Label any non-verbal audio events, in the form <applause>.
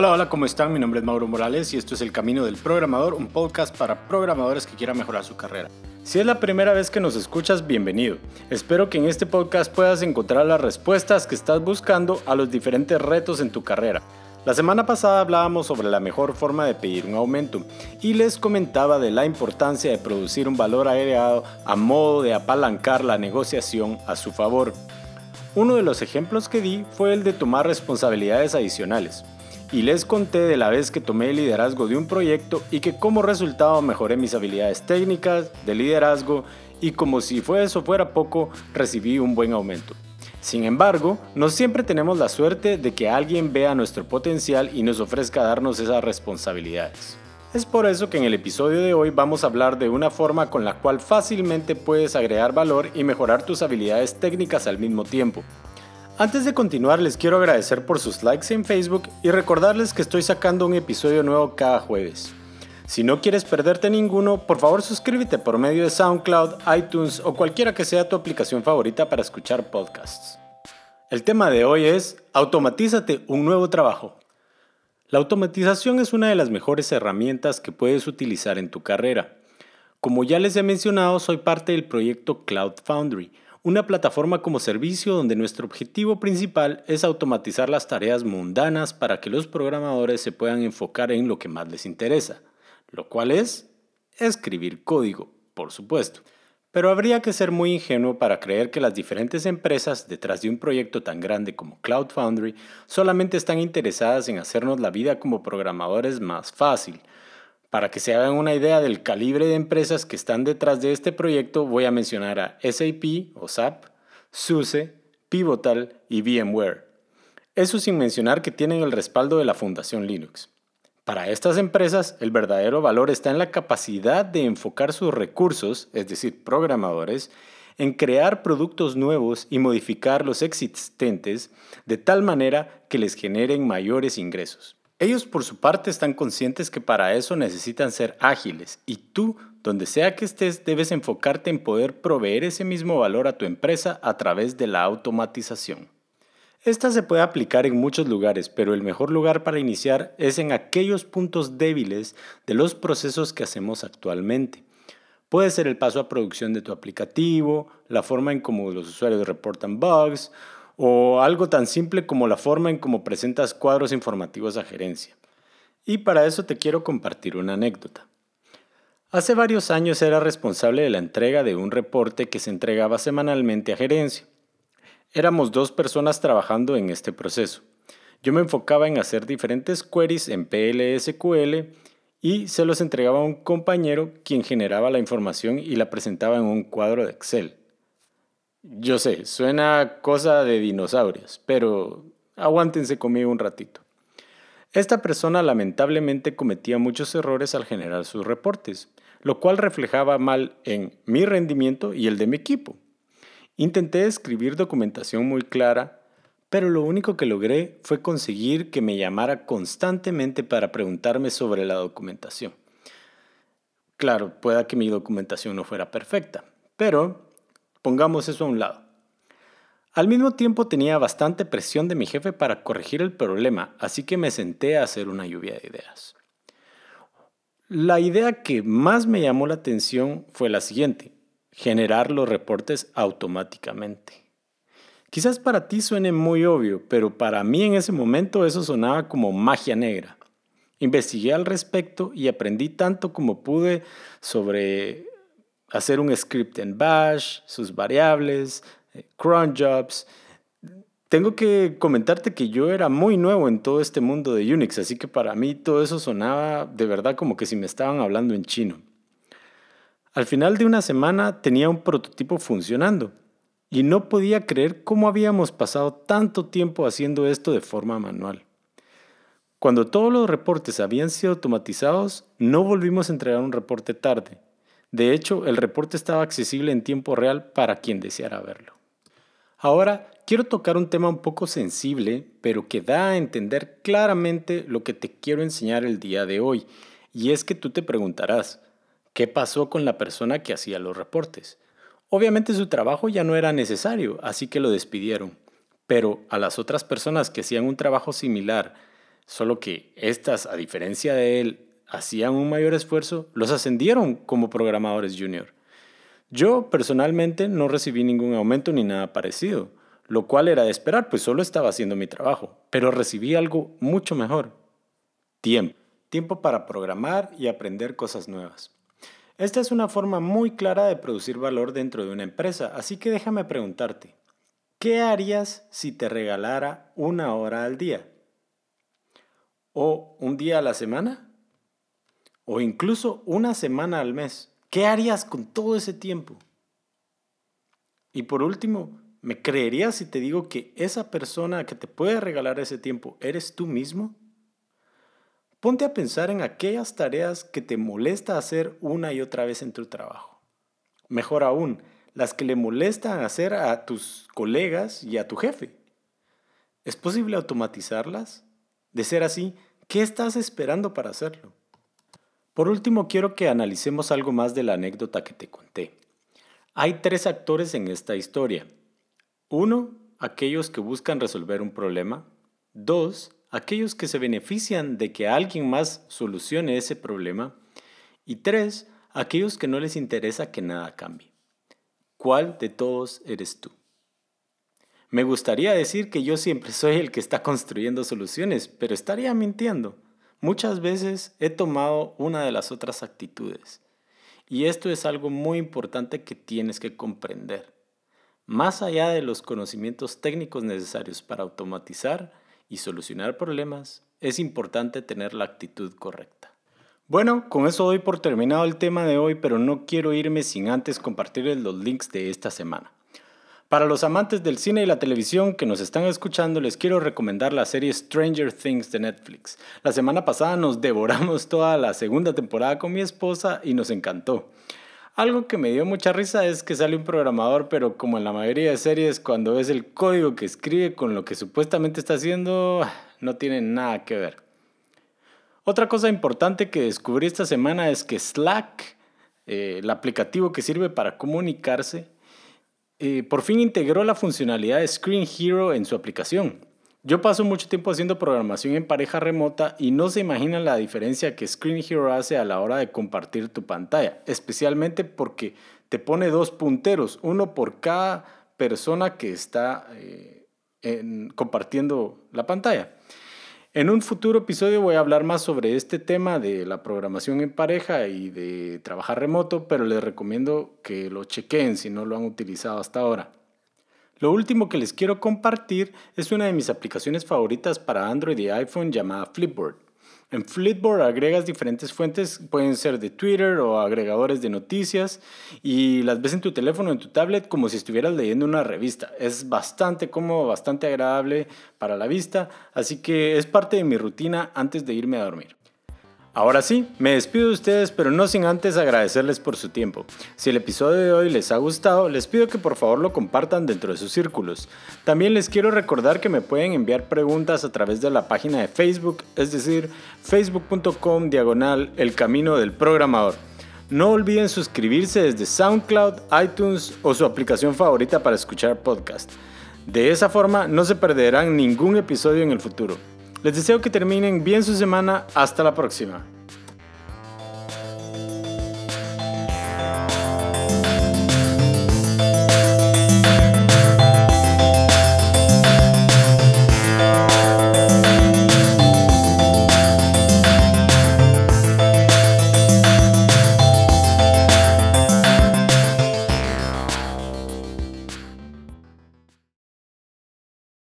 Hola, hola, ¿cómo están? Mi nombre es Mauro Morales y esto es El Camino del Programador, un podcast para programadores que quieran mejorar su carrera. Si es la primera vez que nos escuchas, bienvenido. Espero que en este podcast puedas encontrar las respuestas que estás buscando a los diferentes retos en tu carrera. La semana pasada hablábamos sobre la mejor forma de pedir un aumento y les comentaba de la importancia de producir un valor agregado a modo de apalancar la negociación a su favor. Uno de los ejemplos que di fue el de tomar responsabilidades adicionales y les conté de la vez que tomé el liderazgo de un proyecto y que como resultado mejoré mis habilidades técnicas de liderazgo y como si fue eso fuera poco, recibí un buen aumento. Sin embargo, no siempre tenemos la suerte de que alguien vea nuestro potencial y nos ofrezca darnos esas responsabilidades. Es por eso que en el episodio de hoy vamos a hablar de una forma con la cual fácilmente puedes agregar valor y mejorar tus habilidades técnicas al mismo tiempo. Antes de continuar les quiero agradecer por sus likes en Facebook y recordarles que estoy sacando un episodio nuevo cada jueves. Si no quieres perderte ninguno, por favor suscríbete por medio de SoundCloud, iTunes o cualquiera que sea tu aplicación favorita para escuchar podcasts. El tema de hoy es Automatízate un nuevo trabajo. La automatización es una de las mejores herramientas que puedes utilizar en tu carrera. Como ya les he mencionado, soy parte del proyecto Cloud Foundry, una plataforma como servicio donde nuestro objetivo principal es automatizar las tareas mundanas para que los programadores se puedan enfocar en lo que más les interesa, lo cual es escribir código, por supuesto. Pero habría que ser muy ingenuo para creer que las diferentes empresas detrás de un proyecto tan grande como Cloud Foundry solamente están interesadas en hacernos la vida como programadores más fácil, para que se hagan una idea del calibre de empresas que están detrás de este proyecto, voy a mencionar a SAP o SAP, SUSE, Pivotal y VMware. Eso sin mencionar que tienen el respaldo de la Fundación Linux. Para estas empresas, el verdadero valor está en la capacidad de enfocar sus recursos, es decir, programadores, en crear productos nuevos y modificar los existentes de tal manera que les generen mayores ingresos. Ellos por su parte están conscientes que para eso necesitan ser ágiles y tú, donde sea que estés, debes enfocarte en poder proveer ese mismo valor a tu empresa a través de la automatización. Esta se puede aplicar en muchos lugares, pero el mejor lugar para iniciar es en aquellos puntos débiles de los procesos que hacemos actualmente. Puede ser el paso a producción de tu aplicativo, la forma en cómo los usuarios reportan bugs o algo tan simple como la forma en cómo presentas cuadros informativos a gerencia. Y para eso te quiero compartir una anécdota. Hace varios años era responsable de la entrega de un reporte que se entregaba semanalmente a gerencia. Éramos dos personas trabajando en este proceso. Yo me enfocaba en hacer diferentes queries en PLSQL y se los entregaba a un compañero quien generaba la información y la presentaba en un cuadro de Excel. Yo sé, suena cosa de dinosaurios, pero aguántense conmigo un ratito. Esta persona lamentablemente cometía muchos errores al generar sus reportes, lo cual reflejaba mal en mi rendimiento y el de mi equipo. Intenté escribir documentación muy clara, pero lo único que logré fue conseguir que me llamara constantemente para preguntarme sobre la documentación. Claro, pueda que mi documentación no fuera perfecta, pero Pongamos eso a un lado. Al mismo tiempo tenía bastante presión de mi jefe para corregir el problema, así que me senté a hacer una lluvia de ideas. La idea que más me llamó la atención fue la siguiente, generar los reportes automáticamente. Quizás para ti suene muy obvio, pero para mí en ese momento eso sonaba como magia negra. Investigué al respecto y aprendí tanto como pude sobre hacer un script en bash, sus variables, eh, cron jobs. Tengo que comentarte que yo era muy nuevo en todo este mundo de Unix, así que para mí todo eso sonaba de verdad como que si me estaban hablando en chino. Al final de una semana tenía un prototipo funcionando y no podía creer cómo habíamos pasado tanto tiempo haciendo esto de forma manual. Cuando todos los reportes habían sido automatizados, no volvimos a entregar un reporte tarde de hecho, el reporte estaba accesible en tiempo real para quien deseara verlo. Ahora, quiero tocar un tema un poco sensible, pero que da a entender claramente lo que te quiero enseñar el día de hoy. Y es que tú te preguntarás, ¿qué pasó con la persona que hacía los reportes? Obviamente su trabajo ya no era necesario, así que lo despidieron. Pero a las otras personas que hacían un trabajo similar, Solo que estas, a diferencia de él, hacían un mayor esfuerzo, los ascendieron como programadores junior. Yo personalmente no recibí ningún aumento ni nada parecido, lo cual era de esperar, pues solo estaba haciendo mi trabajo, pero recibí algo mucho mejor. Tiempo. Tiempo para programar y aprender cosas nuevas. Esta es una forma muy clara de producir valor dentro de una empresa, así que déjame preguntarte, ¿qué harías si te regalara una hora al día? ¿O un día a la semana? ¿O incluso una semana al mes? ¿Qué harías con todo ese tiempo? Y por último, ¿me creerías si te digo que esa persona que te puede regalar ese tiempo eres tú mismo? Ponte a pensar en aquellas tareas que te molesta hacer una y otra vez en tu trabajo. Mejor aún, las que le molestan hacer a tus colegas y a tu jefe. ¿Es posible automatizarlas? De ser así, ¿qué estás esperando para hacerlo? Por último, quiero que analicemos algo más de la anécdota que te conté. Hay tres actores en esta historia. Uno, aquellos que buscan resolver un problema. Dos, aquellos que se benefician de que alguien más solucione ese problema. Y tres, aquellos que no les interesa que nada cambie. ¿Cuál de todos eres tú? Me gustaría decir que yo siempre soy el que está construyendo soluciones, pero estaría mintiendo. Muchas veces he tomado una de las otras actitudes. Y esto es algo muy importante que tienes que comprender. Más allá de los conocimientos técnicos necesarios para automatizar y solucionar problemas, es importante tener la actitud correcta. Bueno, con eso doy por terminado el tema de hoy, pero no quiero irme sin antes compartirles los links de esta semana. Para los amantes del cine y la televisión que nos están escuchando, les quiero recomendar la serie Stranger Things de Netflix. La semana pasada nos <laughs> devoramos toda la segunda temporada con mi esposa y nos encantó. Algo que me dio mucha risa es que sale un programador, pero como en la mayoría de series, cuando ves el código que escribe con lo que supuestamente está haciendo, no tiene nada que ver. Otra cosa importante que descubrí esta semana es que Slack, eh, el aplicativo que sirve para comunicarse, eh, por fin integró la funcionalidad de Screen Hero en su aplicación. Yo paso mucho tiempo haciendo programación en pareja remota y no se imaginan la diferencia que Screen Hero hace a la hora de compartir tu pantalla, especialmente porque te pone dos punteros, uno por cada persona que está eh, compartiendo la pantalla. En un futuro episodio voy a hablar más sobre este tema de la programación en pareja y de trabajar remoto, pero les recomiendo que lo chequen si no lo han utilizado hasta ahora. Lo último que les quiero compartir es una de mis aplicaciones favoritas para Android y iPhone llamada Flipboard. En Flipboard agregas diferentes fuentes, pueden ser de Twitter o agregadores de noticias, y las ves en tu teléfono o en tu tablet como si estuvieras leyendo una revista. Es bastante cómodo, bastante agradable para la vista, así que es parte de mi rutina antes de irme a dormir. Ahora sí, me despido de ustedes, pero no sin antes agradecerles por su tiempo. Si el episodio de hoy les ha gustado, les pido que por favor lo compartan dentro de sus círculos. También les quiero recordar que me pueden enviar preguntas a través de la página de Facebook, es decir, facebook.com diagonal el camino del programador. No olviden suscribirse desde SoundCloud, iTunes o su aplicación favorita para escuchar podcast. De esa forma no se perderán ningún episodio en el futuro. Les deseo que terminen bien su semana. Hasta la próxima.